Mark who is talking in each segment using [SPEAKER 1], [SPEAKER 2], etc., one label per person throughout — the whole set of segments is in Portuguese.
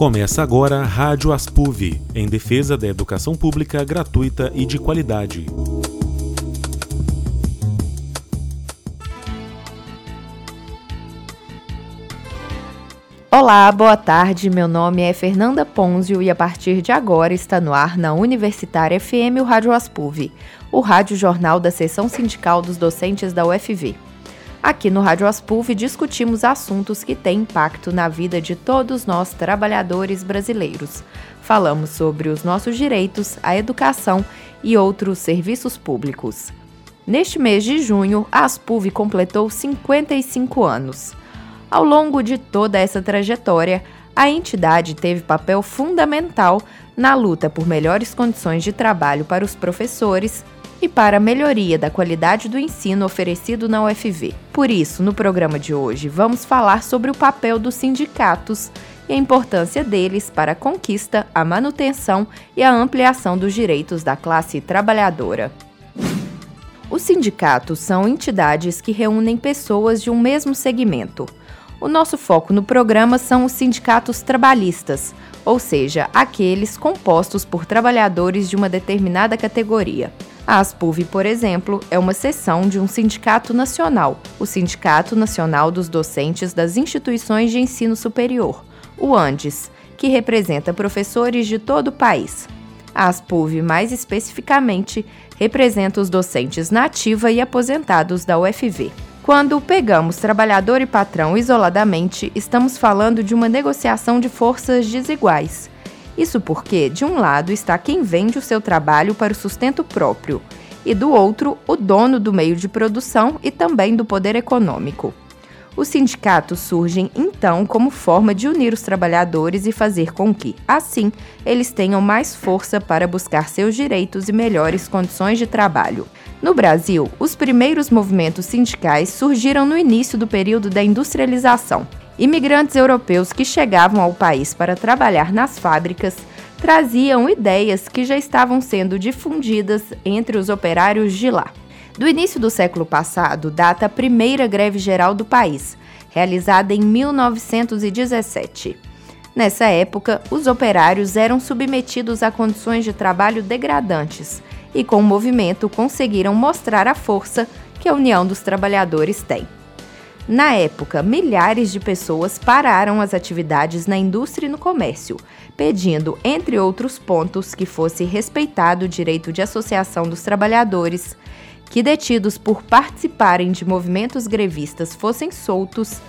[SPEAKER 1] Começa agora a Rádio Aspuv, em defesa da educação pública gratuita e de qualidade.
[SPEAKER 2] Olá, boa tarde. Meu nome é Fernanda Ponzio e a partir de agora está no ar na Universitária FM o Rádio Aspuv, o rádio jornal da seção sindical dos docentes da UFV. Aqui no Rádio Aspulv discutimos assuntos que têm impacto na vida de todos nós trabalhadores brasileiros. Falamos sobre os nossos direitos, a educação e outros serviços públicos. Neste mês de junho, a Aspulv completou 55 anos. Ao longo de toda essa trajetória, a entidade teve papel fundamental na luta por melhores condições de trabalho para os professores, e para a melhoria da qualidade do ensino oferecido na UFV. Por isso, no programa de hoje, vamos falar sobre o papel dos sindicatos e a importância deles para a conquista, a manutenção e a ampliação dos direitos da classe trabalhadora. Os sindicatos são entidades que reúnem pessoas de um mesmo segmento. O nosso foco no programa são os sindicatos trabalhistas, ou seja, aqueles compostos por trabalhadores de uma determinada categoria. A ASPUV, por exemplo, é uma seção de um sindicato nacional, o Sindicato Nacional dos Docentes das Instituições de Ensino Superior, o ANDES, que representa professores de todo o país. A ASPUV, mais especificamente, representa os docentes nativa e aposentados da UFV. Quando pegamos trabalhador e patrão isoladamente, estamos falando de uma negociação de forças desiguais. Isso porque, de um lado, está quem vende o seu trabalho para o sustento próprio, e do outro, o dono do meio de produção e também do poder econômico. Os sindicatos surgem então como forma de unir os trabalhadores e fazer com que, assim, eles tenham mais força para buscar seus direitos e melhores condições de trabalho. No Brasil, os primeiros movimentos sindicais surgiram no início do período da industrialização. Imigrantes europeus que chegavam ao país para trabalhar nas fábricas traziam ideias que já estavam sendo difundidas entre os operários de lá. Do início do século passado data a primeira greve geral do país, realizada em 1917. Nessa época, os operários eram submetidos a condições de trabalho degradantes e, com o movimento, conseguiram mostrar a força que a União dos Trabalhadores tem. Na época, milhares de pessoas pararam as atividades na indústria e no comércio, pedindo, entre outros pontos, que fosse respeitado o direito de associação dos trabalhadores, que detidos por participarem de movimentos grevistas fossem soltos,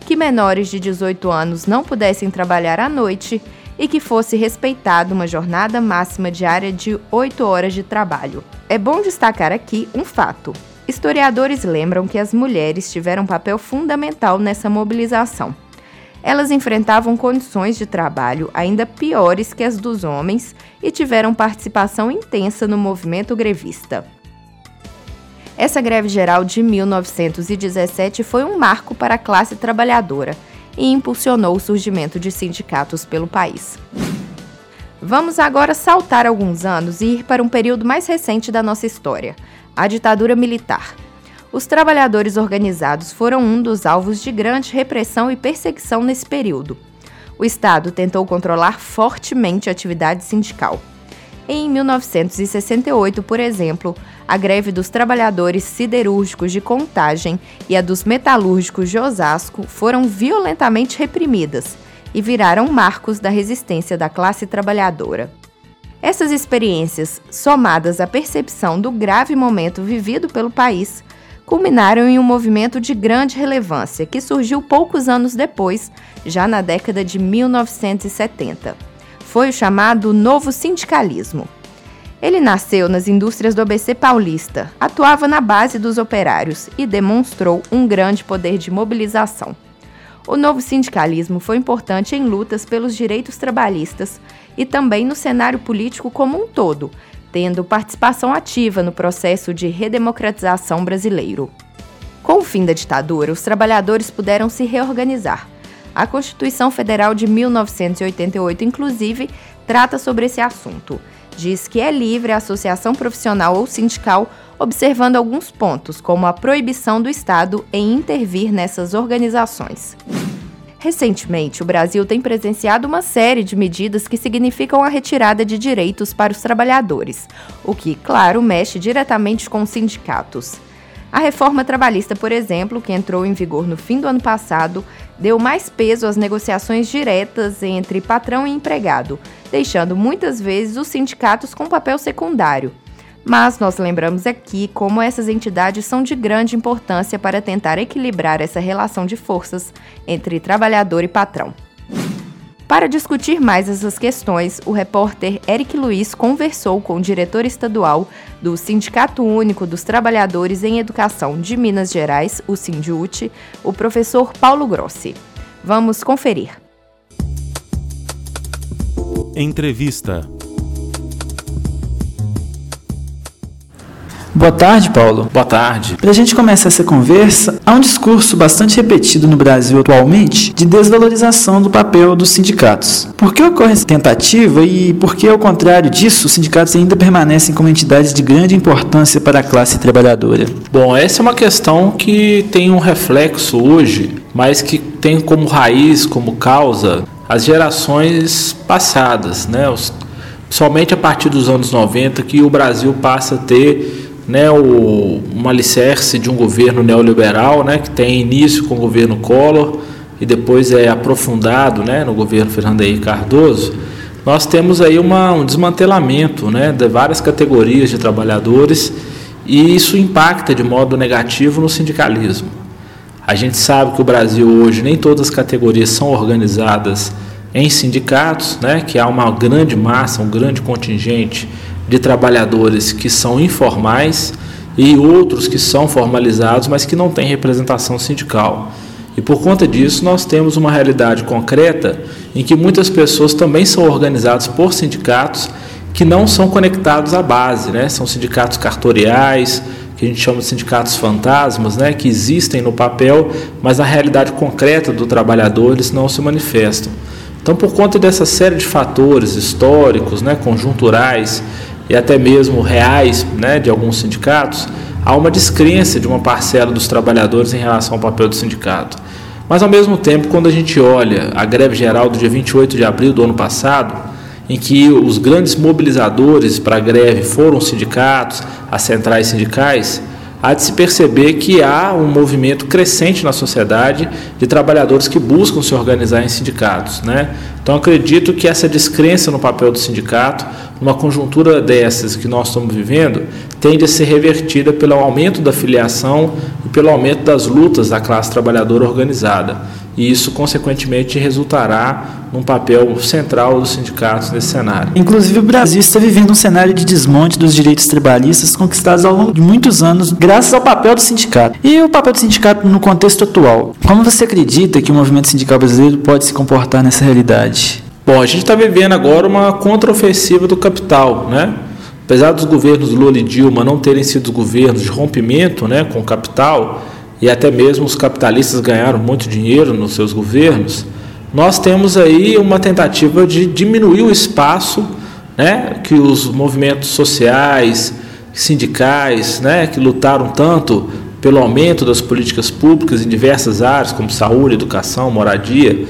[SPEAKER 2] que menores de 18 anos não pudessem trabalhar à noite e que fosse respeitada uma jornada máxima diária de 8 horas de trabalho. É bom destacar aqui um fato. Historiadores lembram que as mulheres tiveram um papel fundamental nessa mobilização. Elas enfrentavam condições de trabalho ainda piores que as dos homens e tiveram participação intensa no movimento grevista. Essa greve geral de 1917 foi um marco para a classe trabalhadora e impulsionou o surgimento de sindicatos pelo país. Vamos agora saltar alguns anos e ir para um período mais recente da nossa história, a ditadura militar. Os trabalhadores organizados foram um dos alvos de grande repressão e perseguição nesse período. O Estado tentou controlar fortemente a atividade sindical. Em 1968, por exemplo, a greve dos trabalhadores siderúrgicos de Contagem e a dos metalúrgicos de Osasco foram violentamente reprimidas e viraram marcos da resistência da classe trabalhadora. Essas experiências, somadas à percepção do grave momento vivido pelo país, culminaram em um movimento de grande relevância que surgiu poucos anos depois, já na década de 1970. Foi o chamado Novo Sindicalismo. Ele nasceu nas indústrias do ABC paulista, atuava na base dos operários e demonstrou um grande poder de mobilização. O novo sindicalismo foi importante em lutas pelos direitos trabalhistas e também no cenário político como um todo, tendo participação ativa no processo de redemocratização brasileiro. Com o fim da ditadura, os trabalhadores puderam se reorganizar. A Constituição Federal de 1988, inclusive, trata sobre esse assunto. Diz que é livre a associação profissional ou sindical, observando alguns pontos, como a proibição do Estado em intervir nessas organizações. Recentemente, o Brasil tem presenciado uma série de medidas que significam a retirada de direitos para os trabalhadores, o que, claro, mexe diretamente com os sindicatos. A reforma trabalhista, por exemplo, que entrou em vigor no fim do ano passado, deu mais peso às negociações diretas entre patrão e empregado, deixando muitas vezes os sindicatos com papel secundário. Mas nós lembramos aqui como essas entidades são de grande importância para tentar equilibrar essa relação de forças entre trabalhador e patrão. Para discutir mais essas questões, o repórter Eric Luiz conversou com o diretor estadual do Sindicato Único dos Trabalhadores em Educação de Minas Gerais, o Sindiute, o professor Paulo Grossi. Vamos conferir.
[SPEAKER 1] Entrevista
[SPEAKER 3] Boa tarde, Paulo.
[SPEAKER 4] Boa tarde.
[SPEAKER 3] Para a gente começar essa conversa, há um discurso bastante repetido no Brasil atualmente de desvalorização do papel dos sindicatos. Por que ocorre essa tentativa e por que, ao contrário disso, os sindicatos ainda permanecem como entidades de grande importância para a classe trabalhadora?
[SPEAKER 4] Bom, essa é uma questão que tem um reflexo hoje, mas que tem como raiz, como causa, as gerações passadas, né? somente a partir dos anos 90 que o Brasil passa a ter né, o, um alicerce de um governo neoliberal, né, que tem início com o governo Collor e depois é aprofundado né, no governo Fernando Henrique Cardoso, nós temos aí uma, um desmantelamento né, de várias categorias de trabalhadores e isso impacta de modo negativo no sindicalismo. A gente sabe que o Brasil hoje nem todas as categorias são organizadas em sindicatos, né, que há uma grande massa, um grande contingente de trabalhadores que são informais e outros que são formalizados, mas que não têm representação sindical. E por conta disso, nós temos uma realidade concreta em que muitas pessoas também são organizadas por sindicatos que não são conectados à base, né? São sindicatos cartoriais, que a gente chama de sindicatos fantasmas, né? Que existem no papel, mas na realidade concreta do trabalhador eles não se manifestam. Então, por conta dessa série de fatores históricos, né, conjunturais, e até mesmo reais né, de alguns sindicatos, há uma descrença de uma parcela dos trabalhadores em relação ao papel do sindicato. Mas, ao mesmo tempo, quando a gente olha a greve geral do dia 28 de abril do ano passado, em que os grandes mobilizadores para a greve foram os sindicatos, as centrais sindicais, há de se perceber que há um movimento crescente na sociedade de trabalhadores que buscam se organizar em sindicatos. Né? Então, acredito que essa descrença no papel do sindicato, numa conjuntura dessas que nós estamos vivendo, tende a ser revertida pelo aumento da filiação e pelo aumento das lutas da classe trabalhadora organizada e isso, consequentemente, resultará num papel central dos sindicatos nesse cenário.
[SPEAKER 3] Inclusive, o Brasil está vivendo um cenário de desmonte dos direitos trabalhistas conquistados ao longo de muitos anos, graças ao papel do sindicato. E o papel do sindicato no contexto atual? Como você acredita que o movimento sindical brasileiro pode se comportar nessa realidade?
[SPEAKER 4] Bom, a gente está vivendo agora uma contraofensiva do capital, né? Apesar dos governos Lula e Dilma não terem sido governos de rompimento né, com o capital, e até mesmo os capitalistas ganharam muito dinheiro nos seus governos, nós temos aí uma tentativa de diminuir o espaço né, que os movimentos sociais, sindicais, né, que lutaram tanto pelo aumento das políticas públicas em diversas áreas, como saúde, educação, moradia,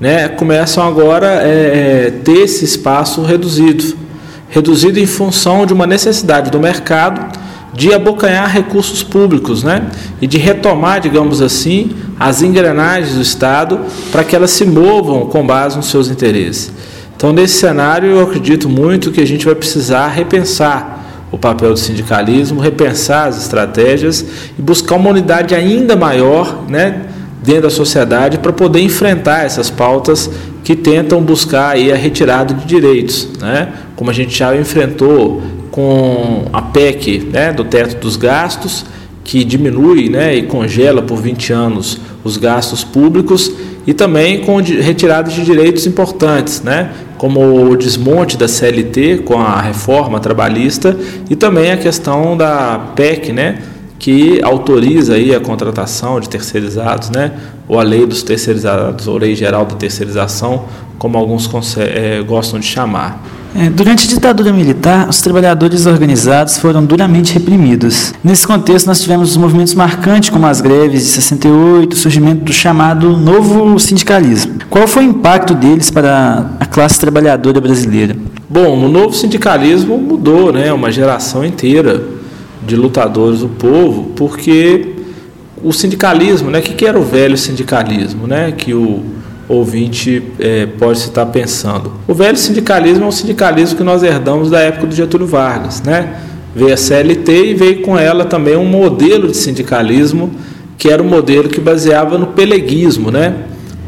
[SPEAKER 4] né, começam agora a é, é, ter esse espaço reduzido reduzido em função de uma necessidade do mercado de abocanhar recursos públicos, né? E de retomar, digamos assim, as engrenagens do Estado para que elas se movam com base nos seus interesses. Então, nesse cenário, eu acredito muito que a gente vai precisar repensar o papel do sindicalismo, repensar as estratégias e buscar uma unidade ainda maior, né? dentro da sociedade para poder enfrentar essas pautas que tentam buscar aí a retirada de direitos, né? Como a gente já enfrentou com a PEC né, do teto dos gastos, que diminui né, e congela por 20 anos os gastos públicos, e também com retirada de direitos importantes, né, como o desmonte da CLT com a reforma trabalhista e também a questão da PEC, né, que autoriza aí a contratação de terceirizados, né, ou a lei dos terceirizados, ou lei geral da terceirização, como alguns é, gostam de chamar.
[SPEAKER 3] É, durante a ditadura militar, os trabalhadores organizados foram duramente reprimidos. Nesse contexto, nós tivemos os movimentos marcantes, como as greves de 68, o surgimento do chamado novo sindicalismo. Qual foi o impacto deles para a classe trabalhadora brasileira?
[SPEAKER 4] Bom, o novo sindicalismo mudou né, uma geração inteira de lutadores do povo, porque o sindicalismo, né, o que, que era o velho sindicalismo, né, que o ouvinte é, pode estar pensando. O velho sindicalismo é um sindicalismo que nós herdamos da época do Getúlio Vargas, né? Veio a CLT e veio com ela também um modelo de sindicalismo que era um modelo que baseava no peleguismo, né?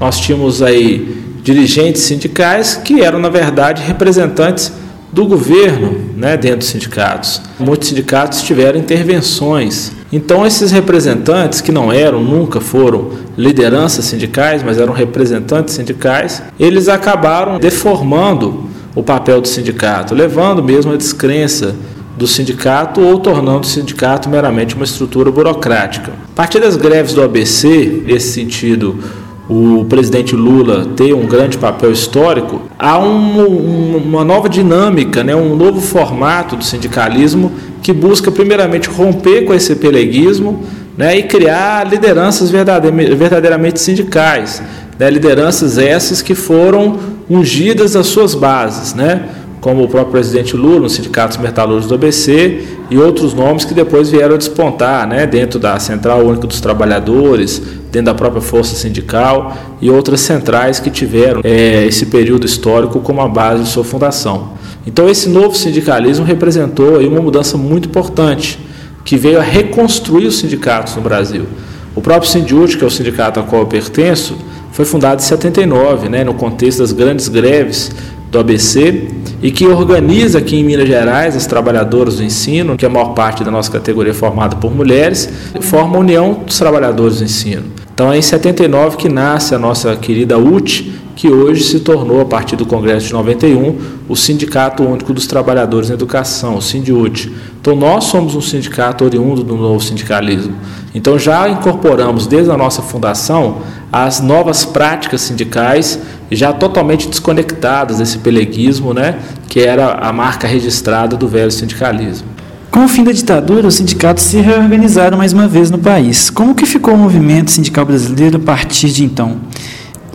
[SPEAKER 4] Nós tínhamos aí dirigentes sindicais que eram na verdade representantes do governo, né, dentro dos sindicatos. Muitos sindicatos tiveram intervenções então, esses representantes, que não eram, nunca foram lideranças sindicais, mas eram representantes sindicais, eles acabaram deformando o papel do sindicato, levando mesmo a descrença do sindicato ou tornando o sindicato meramente uma estrutura burocrática. A partir das greves do ABC, nesse sentido, o presidente Lula ter um grande papel histórico, há um, uma nova dinâmica, né, um novo formato do sindicalismo que busca primeiramente romper com esse peleguismo né, e criar lideranças verdadeiramente sindicais, né, lideranças essas que foram ungidas às suas bases, né, como o próprio presidente Lula, nos sindicatos metalúrgicos do ABC e outros nomes que depois vieram a despontar né, dentro da Central Única dos Trabalhadores, dentro da própria Força Sindical e outras centrais que tiveram é, esse período histórico como a base de sua fundação. Então, esse novo sindicalismo representou aí uma mudança muito importante, que veio a reconstruir os sindicatos no Brasil. O próprio Sindiúte, que é o sindicato a qual eu pertenço, foi fundado em 79, né, no contexto das grandes greves do ABC, e que organiza aqui em Minas Gerais as trabalhadoras do ensino, que a maior parte da nossa categoria é formada por mulheres, forma a União dos Trabalhadores do Ensino. Então é em 79 que nasce a nossa querida UT, que hoje se tornou, a partir do Congresso de 91, o Sindicato Único dos Trabalhadores em Educação, o SINDIUT. Então, nós somos um sindicato oriundo do novo sindicalismo. Então, já incorporamos, desde a nossa fundação, as novas práticas sindicais, já totalmente desconectadas desse peleguismo, né, que era a marca registrada do velho sindicalismo.
[SPEAKER 3] Com o fim da ditadura, os sindicatos se reorganizaram mais uma vez no país. Como que ficou o movimento sindical brasileiro a partir de então?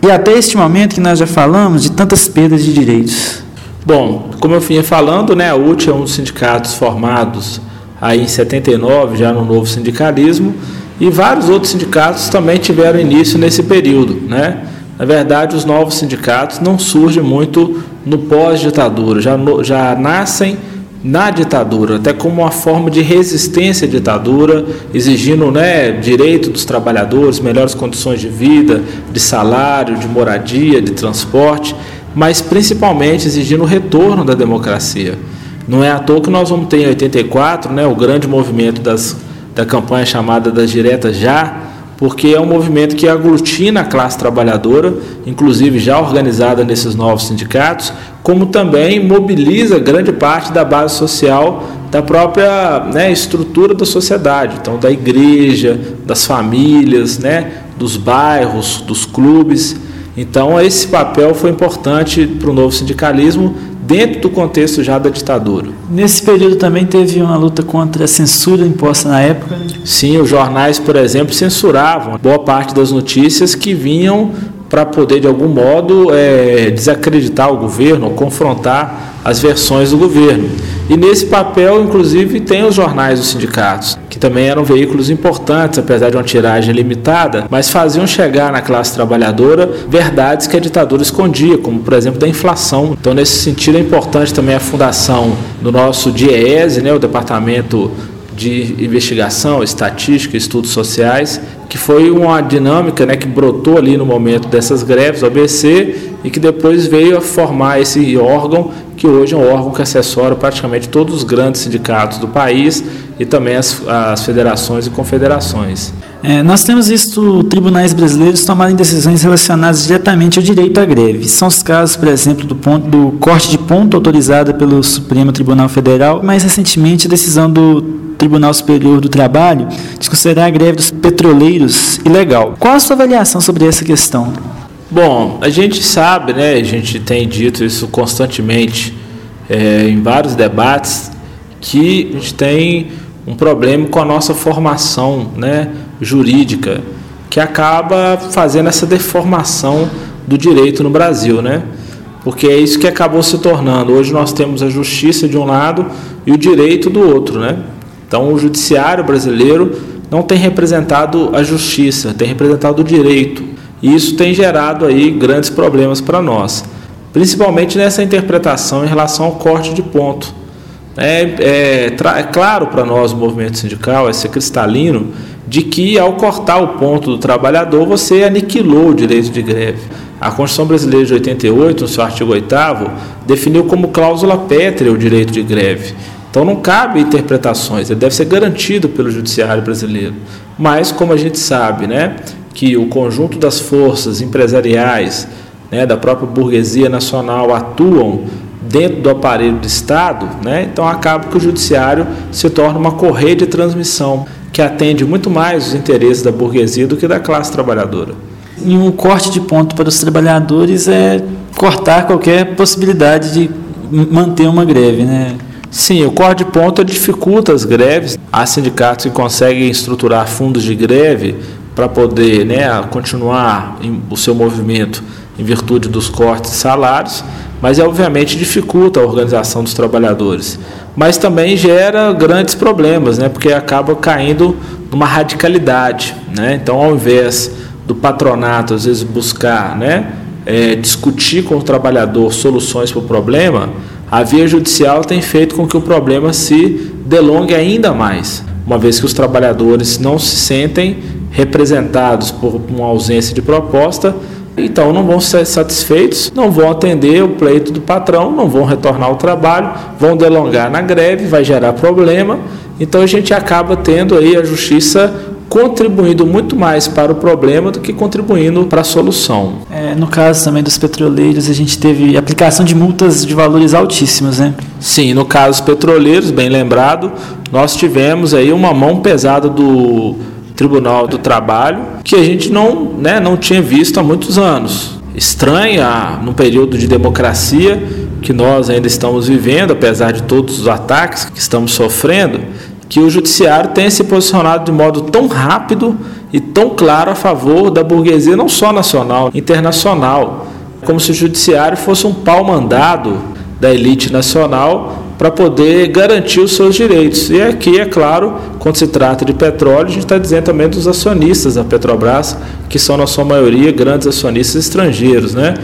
[SPEAKER 3] E até este momento que nós já falamos de tantas perdas de direitos.
[SPEAKER 4] Bom, como eu vinha falando, né, a UT é um dos sindicatos formados aí em 79, já no novo sindicalismo, e vários outros sindicatos também tiveram início nesse período, né? Na verdade, os novos sindicatos não surgem muito no pós-ditadura, já, já nascem na ditadura, até como uma forma de resistência à ditadura, exigindo né, direito dos trabalhadores, melhores condições de vida, de salário, de moradia, de transporte, mas principalmente exigindo o retorno da democracia. Não é à toa que nós vamos ter em 84 né, o grande movimento das, da campanha chamada das Diretas Já, porque é um movimento que aglutina a classe trabalhadora, inclusive já organizada nesses novos sindicatos, como também mobiliza grande parte da base social da própria né, estrutura da sociedade, então da igreja, das famílias, né, dos bairros, dos clubes. Então esse papel foi importante para o novo sindicalismo dentro do contexto já da ditadura.
[SPEAKER 3] Nesse período também teve uma luta contra a censura imposta na época?
[SPEAKER 4] Sim, os jornais, por exemplo, censuravam boa parte das notícias que vinham para poder, de algum modo, é, desacreditar o governo ou confrontar as versões do governo. E nesse papel, inclusive, tem os jornais dos sindicatos, que também eram veículos importantes, apesar de uma tiragem limitada, mas faziam chegar na classe trabalhadora verdades que a ditadura escondia, como, por exemplo, da inflação. Então, nesse sentido, é importante também a fundação do nosso DIEESE, né, o Departamento de investigação, estatística, estudos sociais, que foi uma dinâmica né, que brotou ali no momento dessas greves, o ABC, e que depois veio a formar esse órgão, que hoje é um órgão que assessora praticamente todos os grandes sindicatos do país e também as, as federações e confederações.
[SPEAKER 3] É, nós temos visto tribunais brasileiros tomarem decisões relacionadas diretamente ao direito à greve. São os casos, por exemplo, do, ponto, do corte de ponto autorizada pelo Supremo Tribunal Federal, mais recentemente a decisão do Tribunal Superior do Trabalho de considerar a greve dos petroleiros ilegal. Qual a sua avaliação sobre essa questão?
[SPEAKER 4] Bom, a gente sabe, né, a gente tem dito isso constantemente é, em vários debates que a gente tem um problema com a nossa formação né, jurídica, que acaba fazendo essa deformação do direito no Brasil, né? Porque é isso que acabou se tornando. Hoje nós temos a justiça de um lado e o direito do outro, né? Então o judiciário brasileiro não tem representado a justiça, tem representado o direito. E isso tem gerado aí grandes problemas para nós, principalmente nessa interpretação em relação ao corte de ponto. É, é, é claro para nós, o movimento sindical, é ser cristalino, de que ao cortar o ponto do trabalhador, você aniquilou o direito de greve. A Constituição Brasileira de 88, no seu artigo 8 definiu como cláusula pétrea o direito de greve. Então não cabe interpretações, ele deve ser garantido pelo judiciário brasileiro. Mas como a gente sabe, né, que o conjunto das forças empresariais, né, da própria burguesia nacional atuam dentro do aparelho do Estado, né? então acaba que o judiciário se torna uma correia de transmissão que atende muito mais os interesses da burguesia do que da classe trabalhadora.
[SPEAKER 3] E um corte de ponto para os trabalhadores é cortar qualquer possibilidade de manter uma greve, né?
[SPEAKER 4] Sim, o corte de ponto dificulta as greves. Há sindicatos que conseguem estruturar fundos de greve para poder né, continuar o seu movimento em virtude dos cortes de salários, mas obviamente dificulta a organização dos trabalhadores. Mas também gera grandes problemas, né, porque acaba caindo numa radicalidade. Né? Então, ao invés do patronato, às vezes, buscar né, é, discutir com o trabalhador soluções para o problema, a via judicial tem feito com que o problema se delongue ainda mais, uma vez que os trabalhadores não se sentem representados por uma ausência de proposta, então não vão ser satisfeitos, não vão atender o pleito do patrão, não vão retornar ao trabalho, vão delongar na greve, vai gerar problema. Então a gente acaba tendo aí a justiça contribuindo muito mais para o problema do que contribuindo para a solução.
[SPEAKER 3] É, no caso também dos petroleiros, a gente teve aplicação de multas de valores altíssimos, né?
[SPEAKER 4] Sim, no caso dos petroleiros, bem lembrado, nós tivemos aí uma mão pesada do Tribunal do Trabalho, que a gente não, né, não tinha visto há muitos anos. Estranha, no período de democracia que nós ainda estamos vivendo, apesar de todos os ataques que estamos sofrendo, que o judiciário tenha se posicionado de modo tão rápido e tão claro a favor da burguesia, não só nacional, internacional, como se o judiciário fosse um pau mandado da elite nacional para poder garantir os seus direitos. E aqui, é claro, quando se trata de petróleo, a gente está dizendo também dos acionistas da Petrobras, que são, na sua maioria, grandes acionistas estrangeiros. Né?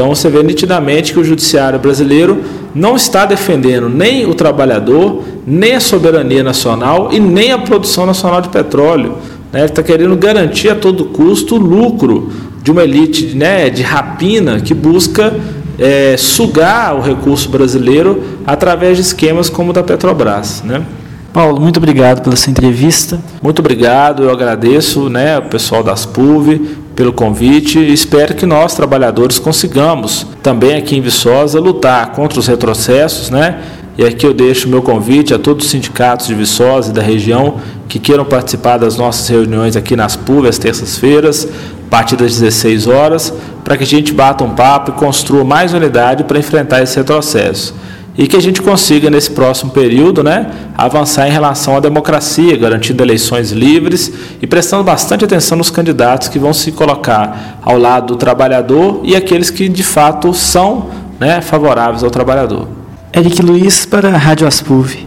[SPEAKER 4] Então você vê nitidamente que o judiciário brasileiro não está defendendo nem o trabalhador, nem a soberania nacional e nem a produção nacional de petróleo. Né? Ele está querendo garantir a todo custo o lucro de uma elite né, de rapina que busca é, sugar o recurso brasileiro através de esquemas como o da Petrobras. Né?
[SPEAKER 3] Paulo, muito obrigado pela sua entrevista.
[SPEAKER 4] Muito obrigado, eu agradeço né, o pessoal das PUV pelo convite e espero que nós, trabalhadores, consigamos também aqui em Viçosa lutar contra os retrocessos, né? E aqui eu deixo o meu convite a todos os sindicatos de Viçosa e da região que queiram participar das nossas reuniões aqui nas PUV às terças-feiras, a partir das 16 horas, para que a gente bata um papo e construa mais unidade para enfrentar esse retrocesso. E que a gente consiga, nesse próximo período, né, avançar em relação à democracia, garantindo eleições livres e prestando bastante atenção nos candidatos que vão se colocar ao lado do trabalhador e aqueles que, de fato, são né, favoráveis ao trabalhador.
[SPEAKER 3] Eric Luiz para a Rádio Aspuv.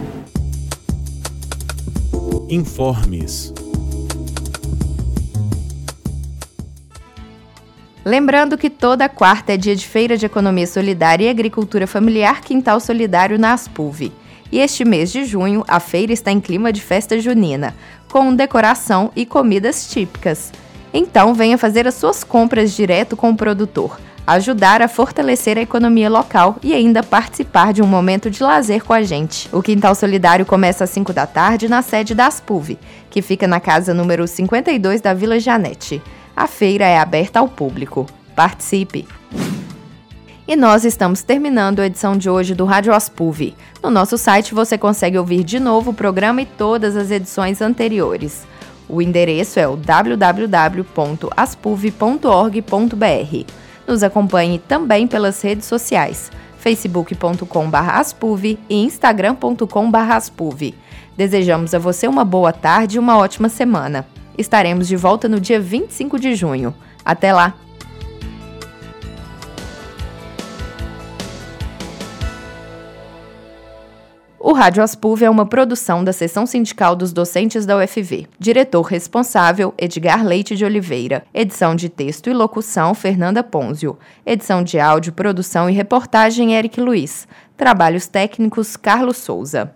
[SPEAKER 1] Informes.
[SPEAKER 2] Lembrando que toda quarta é dia de Feira de Economia Solidária e Agricultura Familiar Quintal Solidário na Aspulv. E este mês de junho, a feira está em clima de festa junina, com decoração e comidas típicas. Então, venha fazer as suas compras direto com o produtor, ajudar a fortalecer a economia local e ainda participar de um momento de lazer com a gente. O Quintal Solidário começa às 5 da tarde na sede da Aspulv, que fica na casa número 52 da Vila Janete. A feira é aberta ao público. Participe! E nós estamos terminando a edição de hoje do Rádio Aspuv. No nosso site você consegue ouvir de novo o programa e todas as edições anteriores. O endereço é o www.aspuv.org.br. Nos acompanhe também pelas redes sociais facebook.com/aspuv e instagram.com/aspuv. Desejamos a você uma boa tarde e uma ótima semana. Estaremos de volta no dia 25 de junho. Até lá! O Rádio Aspuv é uma produção da Seção Sindical dos Docentes da UFV. Diretor responsável, Edgar Leite de Oliveira. Edição de texto e locução, Fernanda Ponzio. Edição de áudio, produção e reportagem, Eric Luiz. Trabalhos técnicos, Carlos Souza.